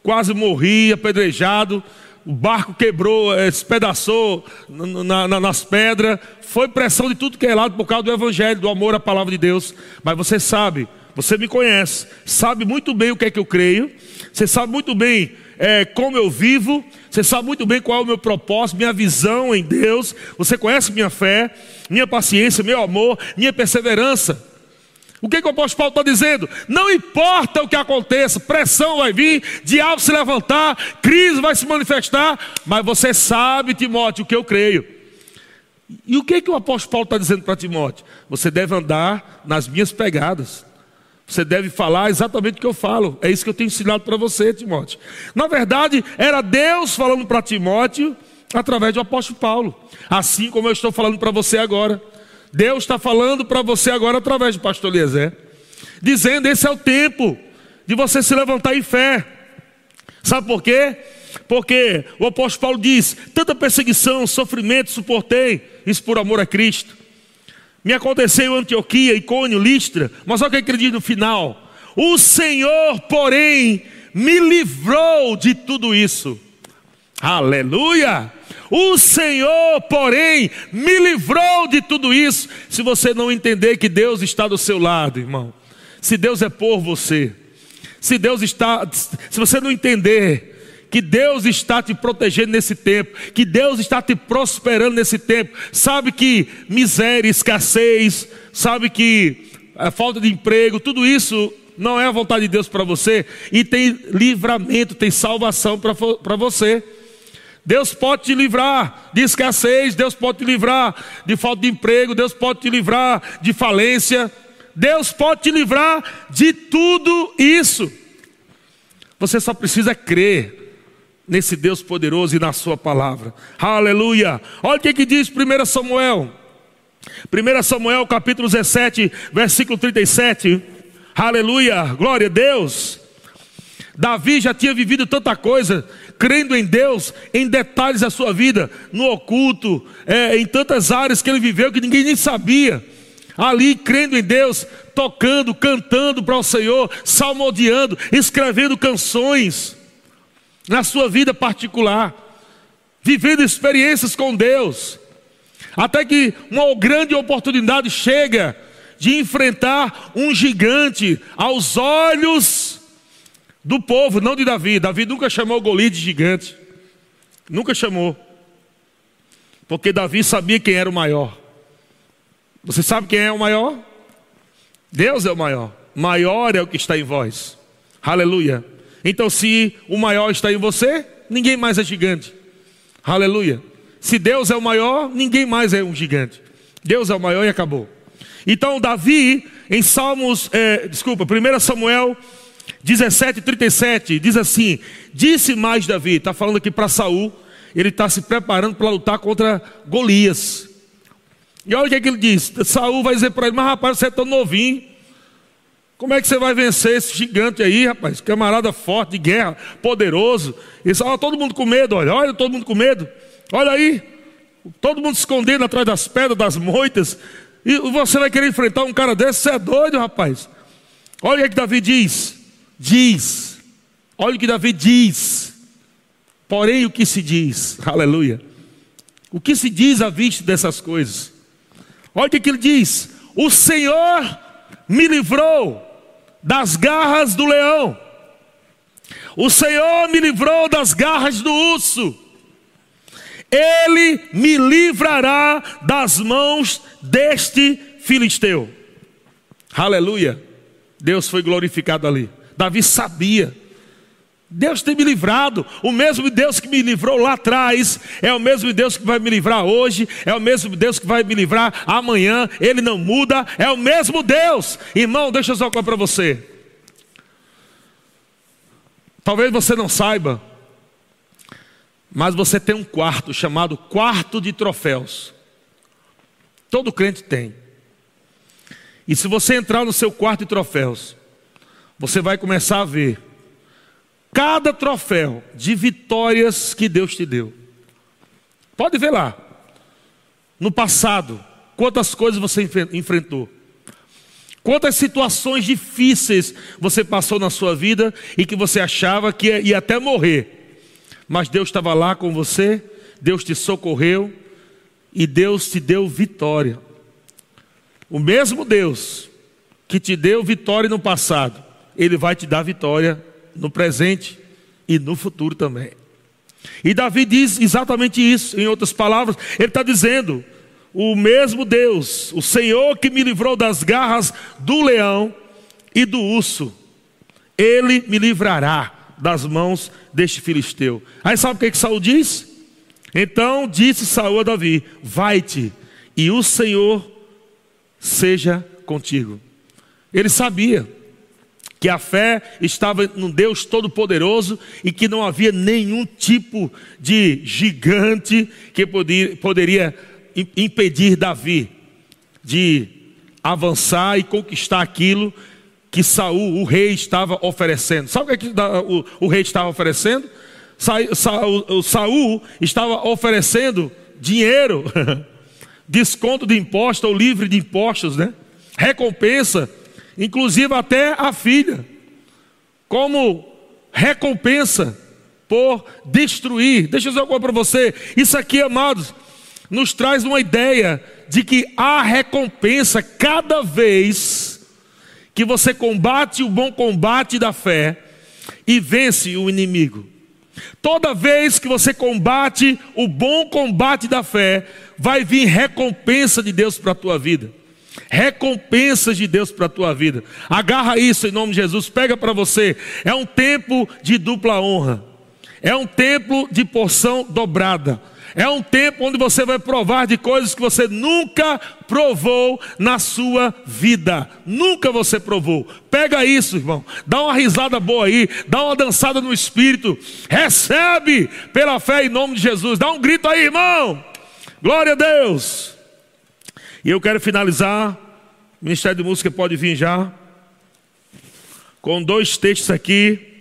Speaker 1: quase morri, apedrejado, o barco quebrou, é, espedaçou na, na, nas pedras, foi pressão de tudo que é lado por causa do Evangelho, do amor à palavra de Deus. Mas você sabe, você me conhece, sabe muito bem o que é que eu creio, você sabe muito bem é, como eu vivo, você sabe muito bem qual é o meu propósito, minha visão em Deus, você conhece minha fé, minha paciência, meu amor, minha perseverança. O que, que o apóstolo Paulo está dizendo? Não importa o que aconteça, pressão vai vir, diabo se levantar, crise vai se manifestar, mas você sabe, Timóteo, o que eu creio. E o que, que o apóstolo Paulo está dizendo para Timóteo? Você deve andar nas minhas pegadas. Você deve falar exatamente o que eu falo. É isso que eu tenho ensinado para você, Timóteo. Na verdade, era Deus falando para Timóteo através do apóstolo Paulo. Assim como eu estou falando para você agora. Deus está falando para você agora através do pastor Eliezer, dizendo: esse é o tempo de você se levantar em fé. Sabe por quê? Porque o apóstolo Paulo diz: tanta perseguição, sofrimento suportei, isso por amor a Cristo. Me aconteceu em Antioquia, Icônio, Listra, mas olha o que ele diz no final: o Senhor, porém, me livrou de tudo isso. Aleluia! O Senhor, porém, me livrou de tudo isso. Se você não entender que Deus está do seu lado, irmão, se Deus é por você, se Deus está, se você não entender que Deus está te protegendo nesse tempo, que Deus está te prosperando nesse tempo, sabe que miséria, escassez, sabe que a falta de emprego, tudo isso não é a vontade de Deus para você, e tem livramento, tem salvação para você. Deus pode te livrar de escassez, Deus pode te livrar de falta de emprego, Deus pode te livrar de falência, Deus pode te livrar de tudo isso. Você só precisa crer nesse Deus poderoso e na Sua palavra. Aleluia! Olha o que, que diz 1 Samuel. 1 Samuel capítulo 17, versículo 37. Aleluia! Glória a Deus! Davi já tinha vivido tanta coisa, crendo em Deus, em detalhes da sua vida, no oculto, é, em tantas áreas que ele viveu que ninguém nem sabia. Ali, crendo em Deus, tocando, cantando para o Senhor, salmodiando, escrevendo canções na sua vida particular, vivendo experiências com Deus, até que uma grande oportunidade chega de enfrentar um gigante aos olhos do povo, não de Davi. Davi nunca chamou Golias de gigante. Nunca chamou. Porque Davi sabia quem era o maior. Você sabe quem é o maior? Deus é o maior. Maior é o que está em vós. Aleluia. Então, se o maior está em você, ninguém mais é gigante. Aleluia. Se Deus é o maior, ninguém mais é um gigante. Deus é o maior e acabou. Então, Davi, em Salmos, é, desculpa, 1 Samuel 17, 37 diz assim: Disse mais Davi, está falando aqui para Saul, ele está se preparando para lutar contra Golias. E olha o que, é que ele diz: Saul vai dizer para ele, mas rapaz, você é tão novinho. Como é que você vai vencer esse gigante aí, rapaz? Camarada forte de guerra, poderoso. E olha todo mundo com medo, olha, olha todo mundo com medo. Olha aí, todo mundo escondendo atrás das pedras, das moitas. E você vai querer enfrentar um cara desse? Você é doido, rapaz. Olha o que, é que Davi diz diz, olha o que Davi diz, porém o que se diz, aleluia, o que se diz à vista dessas coisas, olha o que ele diz: o Senhor me livrou das garras do leão, O Senhor me livrou das garras do urso. Ele me livrará das mãos deste filisteu. Aleluia. Deus foi glorificado ali. Davi sabia. Deus tem me livrado. O mesmo Deus que me livrou lá atrás é o mesmo Deus que vai me livrar hoje, é o mesmo Deus que vai me livrar amanhã. Ele não muda, é o mesmo Deus. Irmão, deixa eu só falar para você. Talvez você não saiba, mas você tem um quarto chamado quarto de troféus. Todo crente tem. E se você entrar no seu quarto de troféus, você vai começar a ver cada troféu de vitórias que Deus te deu. Pode ver lá. No passado, quantas coisas você enfrentou. Quantas situações difíceis você passou na sua vida e que você achava que ia até morrer. Mas Deus estava lá com você, Deus te socorreu e Deus te deu vitória. O mesmo Deus que te deu vitória no passado, Ele vai te dar vitória no presente e no futuro também. E Davi diz exatamente isso, em outras palavras, ele está dizendo: o mesmo Deus, o Senhor que me livrou das garras do leão e do urso, ele me livrará das mãos deste filisteu. Aí sabe o que, que Saul diz? Então disse Saul a Davi: Vai-te, e o Senhor seja contigo. Ele sabia que a fé estava num Deus todo-poderoso e que não havia nenhum tipo de gigante que poderia, impedir Davi de avançar e conquistar aquilo que Saul, o rei, estava oferecendo. Sabe o que, é que o, o, rei estava oferecendo? Saul, Saul estava oferecendo dinheiro, desconto de impostos ou livre de impostos, né? Recompensa inclusive até a filha, como recompensa por destruir. Deixa eu dizer algo para você. Isso aqui, amados, nos traz uma ideia de que há recompensa cada vez que você combate o bom combate da fé e vence o inimigo. Toda vez que você combate o bom combate da fé, vai vir recompensa de Deus para a tua vida recompensas de Deus para a tua vida. Agarra isso em nome de Jesus, pega para você. É um tempo de dupla honra. É um tempo de porção dobrada. É um tempo onde você vai provar de coisas que você nunca provou na sua vida. Nunca você provou. Pega isso, irmão. Dá uma risada boa aí. Dá uma dançada no espírito. Recebe pela fé em nome de Jesus. Dá um grito aí, irmão. Glória a Deus. E eu quero finalizar, o Ministério de Música pode vir já, com dois textos aqui,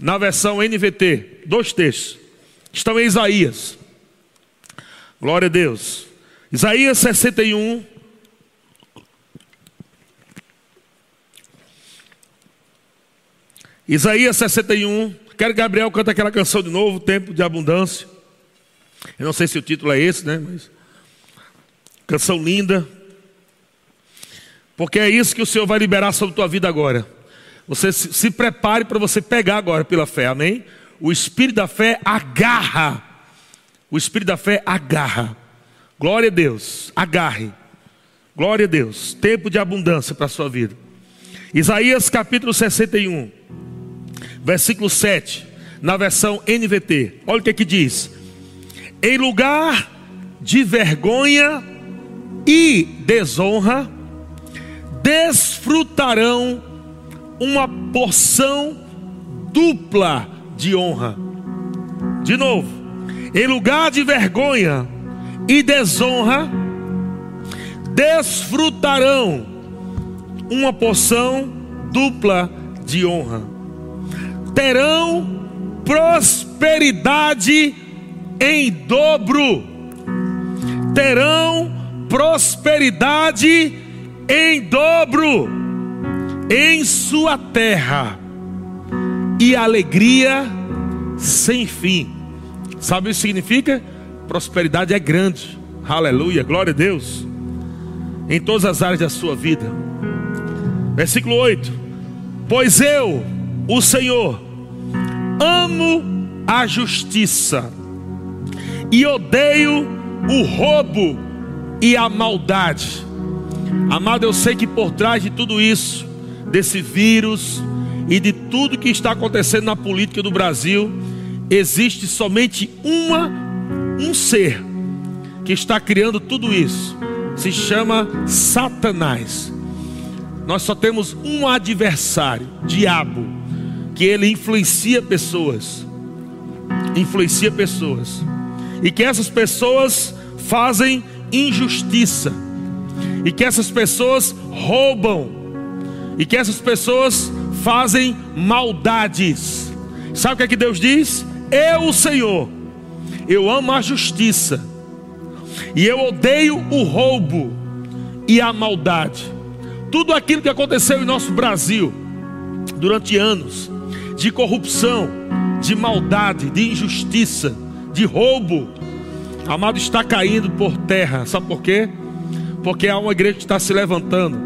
Speaker 1: na versão NVT. Dois textos. Estão em Isaías. Glória a Deus. Isaías 61. Isaías 61. Quero que Gabriel cante aquela canção de novo, Tempo de Abundância. Eu não sei se o título é esse, né? Mas Canção linda. Porque é isso que o Senhor vai liberar sobre a tua vida agora. Você se, prepare para você pegar agora pela fé, amém? O espírito da fé agarra. O espírito da fé agarra. Glória a Deus, agarre. Glória a Deus. Tempo de abundância para a sua vida. Isaías capítulo 61, versículo 7, na versão NVT. Olha o que, é que diz: Em lugar de vergonha e desonra, desfrutarão uma porção dupla de honra. De novo, em lugar de vergonha e desonra, desfrutarão uma porção dupla de honra. Terão prosperidade em dobro. Terão prosperidade em dobro em sua terra e alegria sem fim. Sabe o que significa? Prosperidade é grande. Aleluia, glória a Deus. Em todas as áreas da sua vida. Versículo 8: Pois eu, o Senhor, amo a justiça e odeio o roubo e a maldade. Amado, eu sei que por trás de tudo isso, desse vírus e de tudo que está acontecendo na política do Brasil, existe somente uma um ser que está criando tudo isso. Se chama Satanás. Nós só temos um adversário, diabo, que ele influencia pessoas. Influencia pessoas. E que essas pessoas fazem injustiça. E que essas pessoas roubam. E que essas pessoas fazem maldades. Sabe o que é que Deus diz? Eu, Senhor, eu amo a justiça. E eu odeio o roubo e a maldade tudo aquilo que aconteceu em nosso Brasil durante anos de corrupção, de maldade, de injustiça, de roubo, amado, está caindo por terra. Sabe por quê? Porque há uma igreja que está se levantando,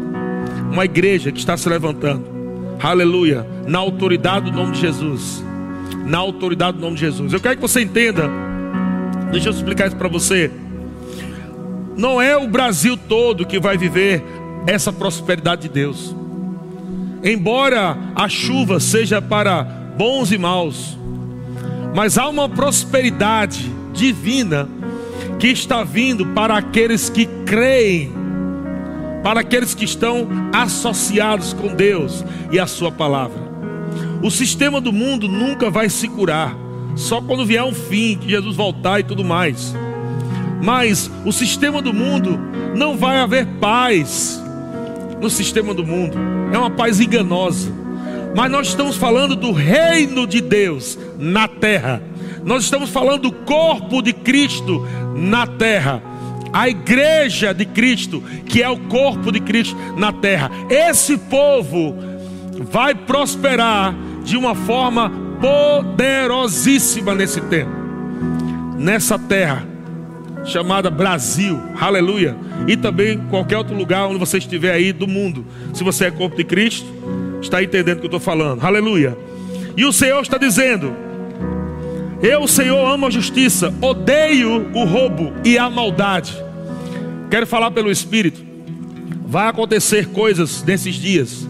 Speaker 1: uma igreja que está se levantando, aleluia, na autoridade do nome de Jesus. Na autoridade do nome de Jesus. Eu quero que você entenda, deixa eu explicar isso para você. Não é o Brasil todo que vai viver essa prosperidade de Deus. Embora a chuva seja para bons e maus, mas há uma prosperidade divina que está vindo para aqueles que creem, para aqueles que estão associados com Deus e a Sua palavra. O sistema do mundo nunca vai se curar, só quando vier um fim, que Jesus voltar e tudo mais. Mas o sistema do mundo não vai haver paz, no sistema do mundo. É uma paz enganosa. Mas nós estamos falando do reino de Deus na terra. Nós estamos falando do corpo de Cristo na terra. A igreja de Cristo, que é o corpo de Cristo na terra. Esse povo vai prosperar de uma forma poderosíssima nesse tempo. Nessa terra chamada Brasil, aleluia, e também qualquer outro lugar onde você estiver aí do mundo, se você é corpo de Cristo, está entendendo o que eu estou falando, aleluia. E o Senhor está dizendo: Eu, Senhor, amo a justiça, odeio o roubo e a maldade. Quero falar pelo Espírito. Vai acontecer coisas nesses dias.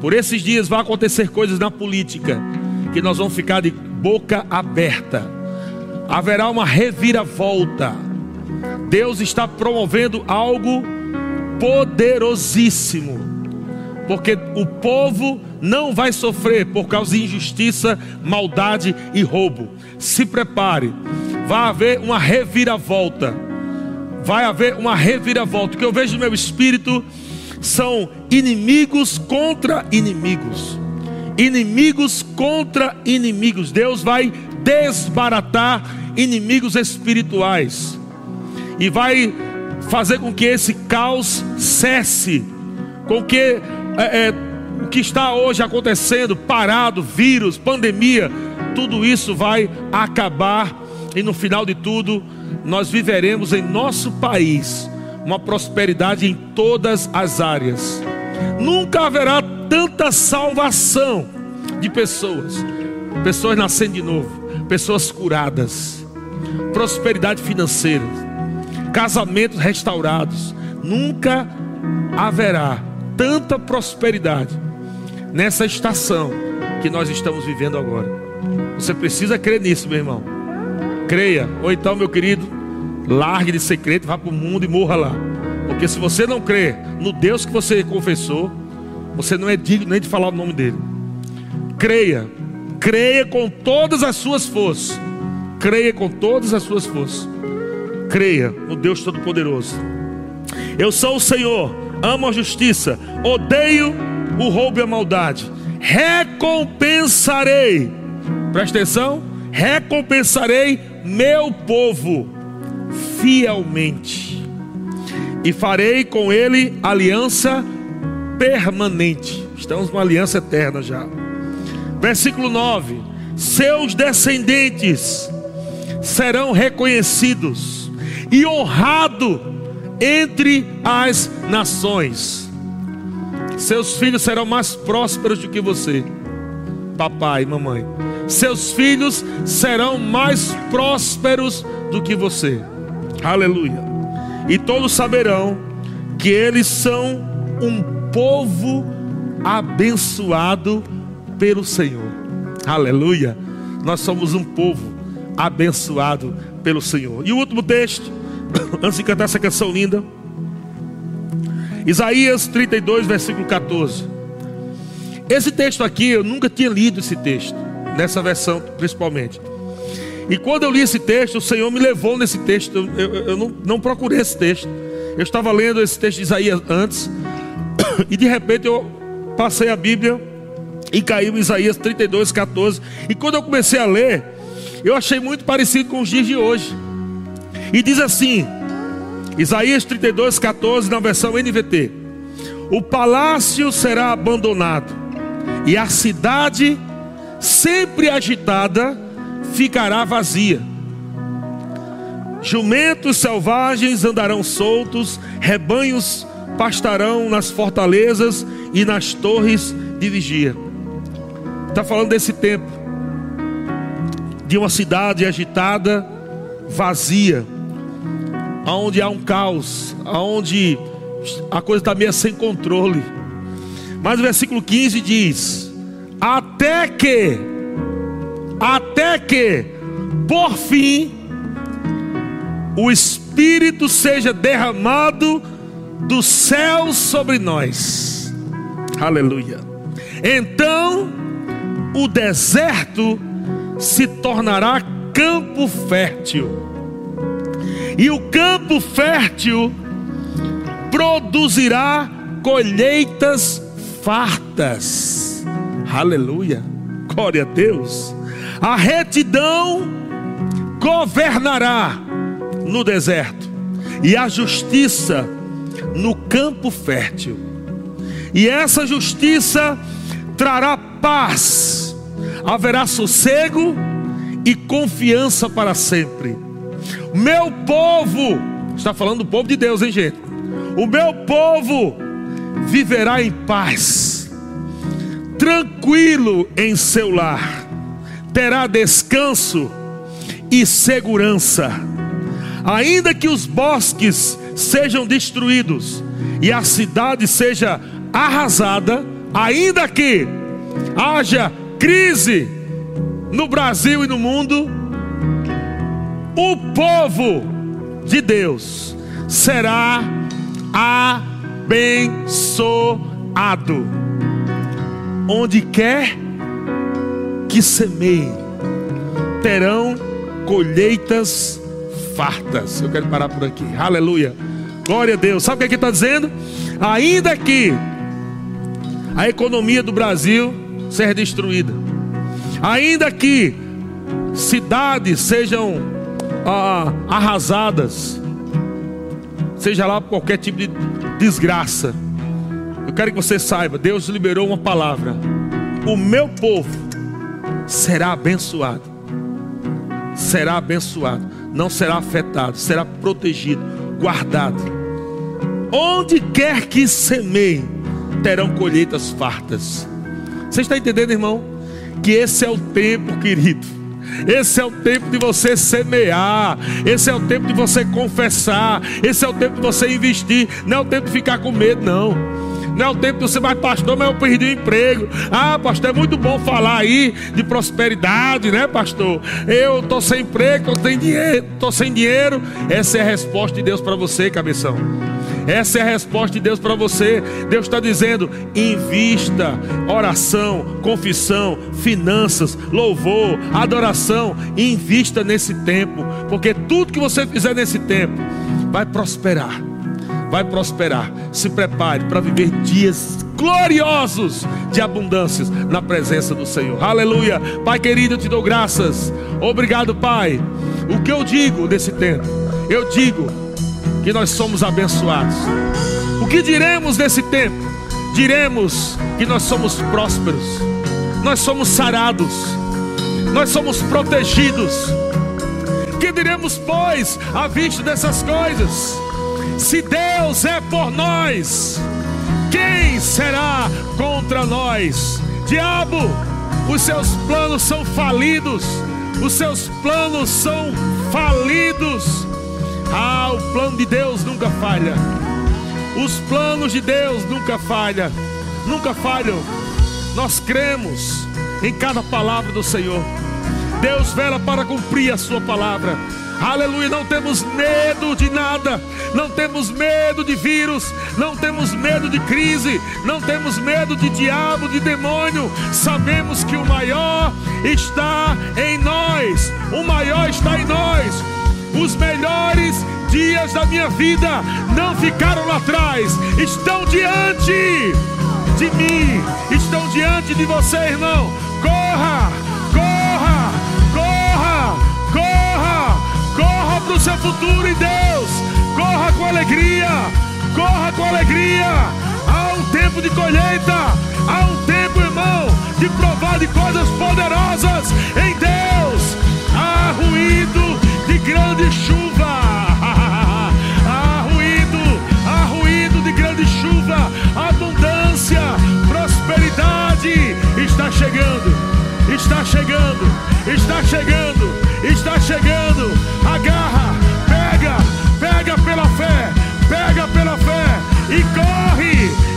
Speaker 1: Por esses dias vai acontecer coisas na política que nós vamos ficar de boca aberta haverá uma reviravolta. Deus está promovendo algo poderosíssimo, porque o povo não vai sofrer por causa de injustiça, maldade e roubo. Se prepare, vai haver uma reviravolta. Vai haver uma reviravolta. O que eu vejo no meu espírito são inimigos contra inimigos. Inimigos contra inimigos. Deus vai desbaratar inimigos espirituais e vai fazer com que esse caos cesse, com que é, é, o que está hoje acontecendo, parado, vírus, pandemia, tudo isso vai acabar e no final de tudo nós viveremos em nosso país uma prosperidade em todas as áreas. Nunca haverá tanta salvação de pessoas, pessoas nascendo de novo pessoas curadas, prosperidade financeira, casamentos restaurados. Nunca haverá tanta prosperidade nessa estação que nós estamos vivendo agora. Você precisa crer nisso, meu irmão. Creia, ou então, meu querido, largue de ser crente, vá para o mundo e morra lá. Porque se você não crê no Deus que você confessou, você não é digno nem de falar o nome dele. Creia, Creia com todas as suas forças. Creia com todas as suas forças. Creia no Deus Todo-Poderoso. Eu sou o Senhor, amo a justiça, odeio o roubo e a maldade. Recompensarei, presta atenção, recompensarei meu povo fielmente, e farei com ele aliança permanente. Estamos numa aliança eterna já. Versículo 9: Seus descendentes serão reconhecidos e honrados entre as nações. Seus filhos serão mais prósperos do que você. papai mamãe. Seus filhos serão mais prósperos do que você. Aleluia. E todos saberão que eles são um povo abençoado pelo Senhor. Aleluia. Nós somos um povo abençoado pelo Senhor. E o último texto, antes de cantar essa canção linda, Isaías 32, versículo 14. Esse texto aqui, eu nunca tinha lido esse texto, nessa versão principalmente. E quando eu li esse texto, o Senhor me levou nesse texto. Eu, eu, eu não, não procurei esse texto. Eu estava lendo esse texto de Isaías antes, e de repente eu passei a Bíblia e caiu em Isaías 32, 14. E quando eu comecei a ler, eu achei muito parecido com os dias de hoje. E diz assim, Isaías 32, 14, na versão NVT: O palácio será abandonado, e a cidade, sempre agitada, ficará vazia. Jumentos selvagens andarão soltos, rebanhos pastarão nas fortalezas e nas torres de vigia. Está falando desse tempo, de uma cidade agitada, vazia, aonde há um caos, aonde a coisa está meio sem controle. Mas o versículo 15 diz: Até que, até que, por fim, o Espírito seja derramado do céu sobre nós. Aleluia. Então o deserto se tornará campo fértil. E o campo fértil produzirá colheitas fartas. Aleluia. Glória a Deus. A retidão governará no deserto e a justiça no campo fértil. E essa justiça trará paz, haverá sossego e confiança para sempre. Meu povo, está falando do povo de Deus, hein, gente? O meu povo viverá em paz, tranquilo em seu lar, terá descanso e segurança, ainda que os bosques sejam destruídos e a cidade seja arrasada, ainda que haja crise no Brasil e no mundo, o povo de Deus será abençoado. Onde quer que semeie, terão colheitas fartas. Eu quero parar por aqui. Aleluia. Glória a Deus. Sabe o que aqui está dizendo? Ainda que a economia do Brasil seja destruída, ainda que cidades sejam ah, arrasadas, seja lá qualquer tipo de desgraça, eu quero que você saiba: Deus liberou uma palavra. O meu povo será abençoado, será abençoado, não será afetado, será protegido, guardado. Onde quer que semeie, terão colheitas fartas. Você está entendendo, irmão? Que esse é o tempo, querido. Esse é o tempo de você semear. Esse é o tempo de você confessar. Esse é o tempo de você investir. Não é o tempo de ficar com medo, não. Não é o tempo de você, mas pastor, mas eu perdi o emprego. Ah, pastor, é muito bom falar aí de prosperidade, né, pastor? Eu estou sem emprego, estou sem dinheiro, estou sem dinheiro. Essa é a resposta de Deus para você, cabeção. Essa é a resposta de Deus para você. Deus está dizendo: invista, oração, confissão, finanças, louvor, adoração. Invista nesse tempo, porque tudo que você fizer nesse tempo vai prosperar. Vai prosperar. Se prepare para viver dias gloriosos de abundâncias na presença do Senhor. Aleluia. Pai querido, eu te dou graças. Obrigado, Pai. O que eu digo nesse tempo? Eu digo que nós somos abençoados. O que diremos nesse tempo? Diremos que nós somos prósperos, nós somos sarados, nós somos protegidos. Que diremos, pois, à vista dessas coisas? Se Deus é por nós, quem será contra nós? Diabo,
Speaker 2: Os seus planos são falidos. Os seus planos são falidos. Ah, o plano de Deus nunca falha. Os planos de Deus nunca falham. Nunca falham. Nós cremos em cada palavra do Senhor. Deus vela para cumprir a sua palavra. Aleluia, não temos medo de nada, não temos medo de vírus, não temos medo de crise, não temos medo de diabo, de demônio. Sabemos que o maior está em nós, o maior está em nós. Os melhores dias da minha vida não ficaram lá atrás, estão diante de mim, estão diante de você, irmão. Corra, corra, corra, corra, corra para o seu futuro em Deus. Corra com alegria, corra com alegria. Há um tempo de colheita, há um tempo, irmão, de provar de coisas poderosas em Deus. Há ruído de grande chuva. Há ruído, há ruído de grande chuva. Abundância, prosperidade está chegando, está chegando, está chegando, está chegando. Agarra, pega, pega pela fé, pega pela fé e corre,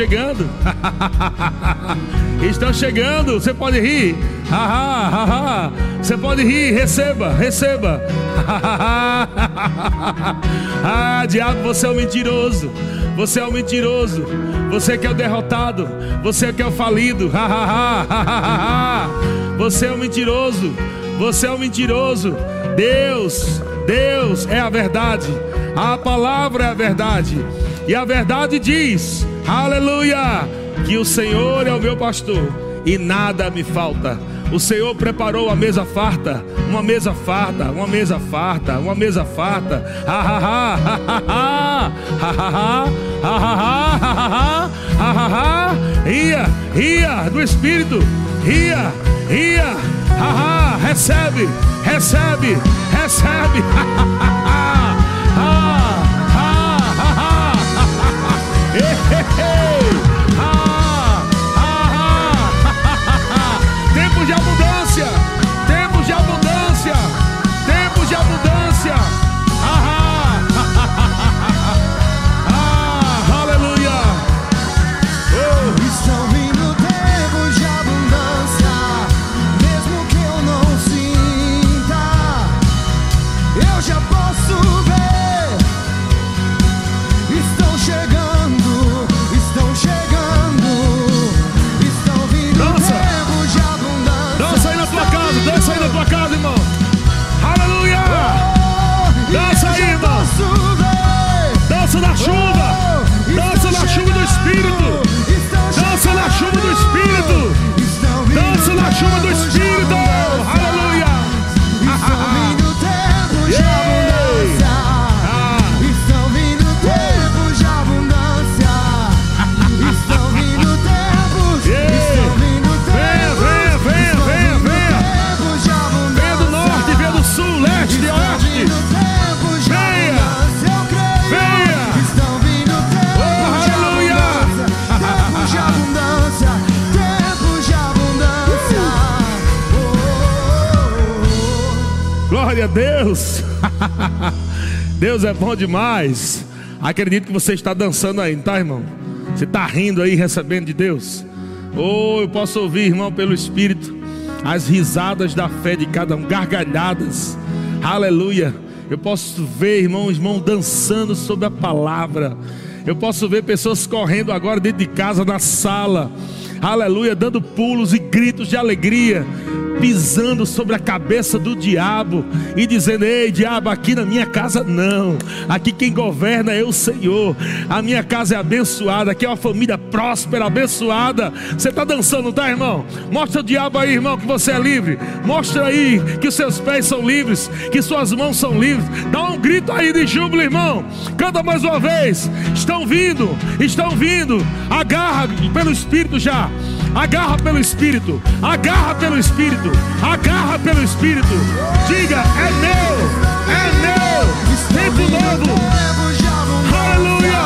Speaker 1: chegando. Estão chegando, você pode rir. Você pode rir, receba, receba. ah, diabo, você é um mentiroso. Você é um mentiroso. Você que é o derrotado. Você que é o falido. você é um mentiroso. Você é um mentiroso. Deus, Deus é a verdade. A palavra é a verdade. E a verdade diz: Aleluia! Que o Senhor é o meu pastor e nada me falta. O Senhor preparou a mesa farta, uma mesa farta, uma mesa farta, uma mesa farta. Ha ha ha ha ha ha ha ha Ria, ria do Espírito, ria, ria, ha ha, recebe, recebe, recebe.
Speaker 2: Hey, hey, hey.
Speaker 1: Glória a Deus. Deus é bom demais. Acredito que você está dançando aí, tá, irmão? Você está rindo aí, recebendo de Deus. Oh, eu posso ouvir, irmão, pelo Espírito, as risadas da fé de cada um, gargalhadas. Aleluia. Eu posso ver, irmão, irmão dançando sobre a palavra. Eu posso ver pessoas correndo agora dentro de casa, na sala. Aleluia, dando pulos e gritos de alegria pisando sobre a cabeça do diabo e dizendo: Ei, diabo, aqui na minha casa não. Aqui quem governa é o Senhor. A minha casa é abençoada. Aqui é uma família próspera, abençoada. Você está dançando, tá, irmão? Mostra o diabo aí, irmão, que você é livre. Mostra aí que os seus pés são livres, que suas mãos são livres. Dá um grito aí de júbilo, irmão. Canta mais uma vez. Estão vindo, estão vindo. Agarra pelo Espírito já. Agarra pelo Espírito, agarra pelo Espírito, Espírito. Agarra pelo Espírito. Diga: é meu, é meu. Tempo novo. Aleluia.